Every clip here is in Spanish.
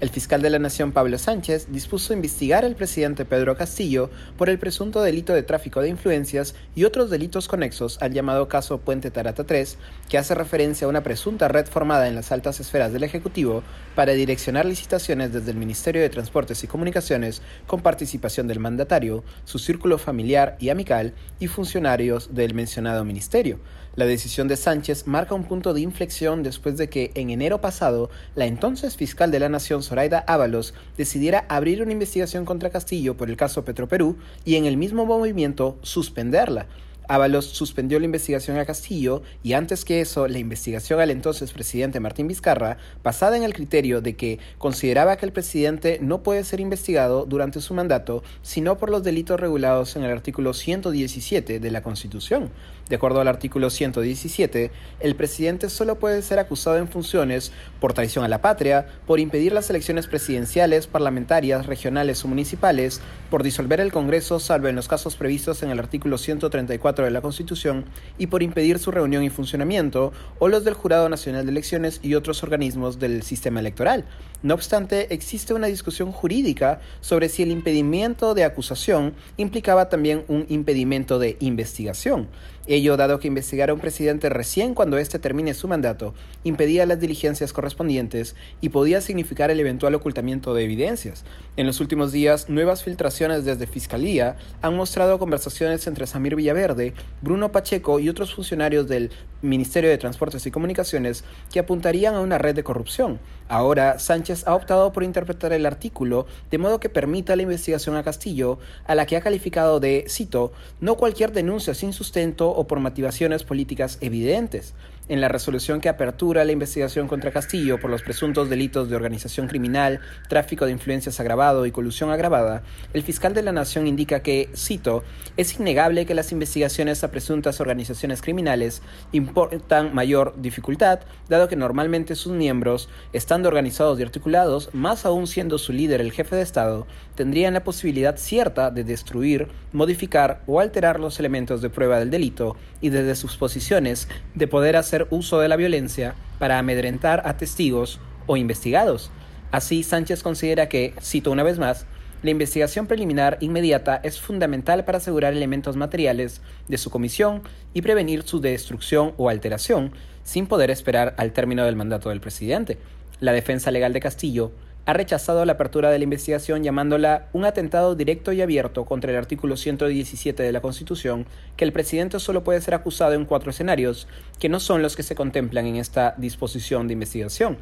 El fiscal de la Nación Pablo Sánchez dispuso investigar al presidente Pedro Castillo por el presunto delito de tráfico de influencias y otros delitos conexos al llamado caso Puente Tarata 3, que hace referencia a una presunta red formada en las altas esferas del Ejecutivo para direccionar licitaciones desde el Ministerio de Transportes y Comunicaciones con participación del mandatario, su círculo familiar y amical y funcionarios del mencionado ministerio. La decisión de Sánchez marca un punto de inflexión después de que en enero pasado la entonces fiscal de la Nación Zoraida Ábalos decidiera abrir una investigación contra Castillo por el caso Petroperú y en el mismo movimiento suspenderla. Ábalos suspendió la investigación a Castillo y antes que eso la investigación al entonces presidente Martín Vizcarra, basada en el criterio de que consideraba que el presidente no puede ser investigado durante su mandato sino por los delitos regulados en el artículo 117 de la Constitución. De acuerdo al artículo 117, el presidente solo puede ser acusado en funciones por traición a la patria, por impedir las elecciones presidenciales, parlamentarias, regionales o municipales, por disolver el Congreso salvo en los casos previstos en el artículo 134 de la Constitución y por impedir su reunión y funcionamiento, o los del Jurado Nacional de Elecciones y otros organismos del sistema electoral. No obstante, existe una discusión jurídica sobre si el impedimento de acusación implicaba también un impedimento de investigación. Ello dado que investigar a un presidente recién cuando éste termine su mandato impedía las diligencias correspondientes y podía significar el eventual ocultamiento de evidencias. En los últimos días, nuevas filtraciones desde Fiscalía han mostrado conversaciones entre Samir Villaverde, Bruno Pacheco y otros funcionarios del Ministerio de Transportes y Comunicaciones que apuntarían a una red de corrupción. Ahora, Sánchez ha optado por interpretar el artículo de modo que permita la investigación a Castillo, a la que ha calificado de, cito, no cualquier denuncia sin sustento o por motivaciones políticas evidentes. En la resolución que apertura la investigación contra Castillo por los presuntos delitos de organización criminal, tráfico de influencias agravado y colusión agravada, el fiscal de la Nación indica que, cito, es innegable que las investigaciones a presuntas organizaciones criminales importan mayor dificultad, dado que normalmente sus miembros, estando organizados y articulados, más aún siendo su líder el jefe de Estado, tendrían la posibilidad cierta de destruir, modificar o alterar los elementos de prueba del delito y desde sus posiciones de poder uso de la violencia para amedrentar a testigos o investigados. Así, Sánchez considera que, cito una vez más, la investigación preliminar inmediata es fundamental para asegurar elementos materiales de su comisión y prevenir su destrucción o alteración, sin poder esperar al término del mandato del presidente. La defensa legal de Castillo ha rechazado la apertura de la investigación llamándola un atentado directo y abierto contra el artículo 117 de la Constitución, que el presidente solo puede ser acusado en cuatro escenarios, que no son los que se contemplan en esta disposición de investigación.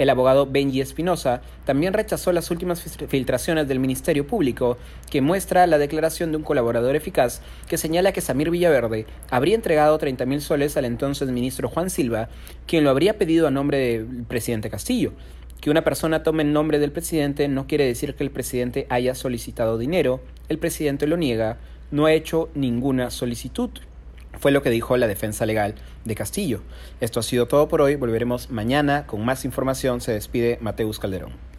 El abogado Benji Espinosa también rechazó las últimas filtraciones del Ministerio Público, que muestra la declaración de un colaborador eficaz que señala que Samir Villaverde habría entregado 30 mil soles al entonces ministro Juan Silva, quien lo habría pedido a nombre del presidente Castillo. Que una persona tome el nombre del presidente no quiere decir que el presidente haya solicitado dinero, el presidente lo niega, no ha hecho ninguna solicitud. Fue lo que dijo la defensa legal de Castillo. Esto ha sido todo por hoy, volveremos mañana con más información. Se despide Mateus Calderón.